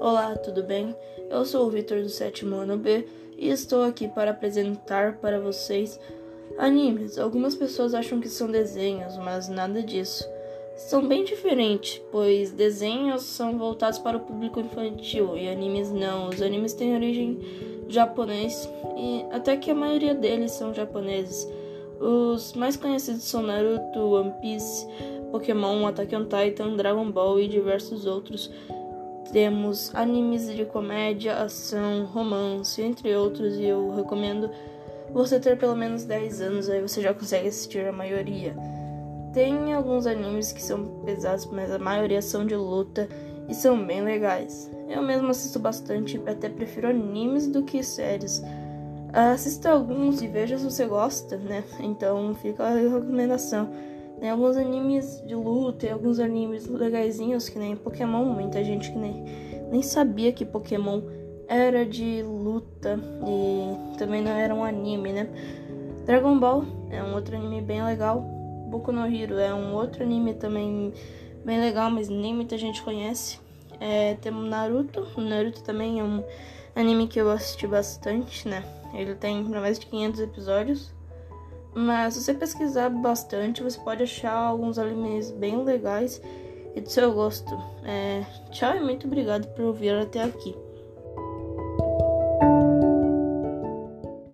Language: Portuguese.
Olá, tudo bem? Eu sou o Vitor do sétimo ano B e estou aqui para apresentar para vocês animes. Algumas pessoas acham que são desenhos, mas nada disso. São bem diferentes, pois desenhos são voltados para o público infantil e animes não. Os animes têm origem japonês e até que a maioria deles são japoneses. Os mais conhecidos são Naruto, One Piece, Pokémon, Attack on Titan, Dragon Ball e diversos outros. Temos animes de comédia, ação, romance, entre outros, e eu recomendo você ter pelo menos 10 anos, aí você já consegue assistir a maioria. Tem alguns animes que são pesados, mas a maioria são de luta e são bem legais. Eu mesmo assisto bastante, até prefiro animes do que séries. Assista alguns e veja se você gosta, né? Então fica a recomendação. Tem alguns animes de luta e alguns animes legaisinhos, que nem Pokémon. Muita gente que nem, nem sabia que Pokémon era de luta e também não era um anime, né? Dragon Ball é um outro anime bem legal. Boku no Hero é um outro anime também bem legal, mas nem muita gente conhece. É, temos Naruto. O Naruto também é um anime que eu assisti bastante, né? Ele tem mais de 500 episódios. Mas se você pesquisar bastante, você pode achar alguns animes bem legais e do seu gosto. É, tchau e muito obrigado por ouvir até aqui.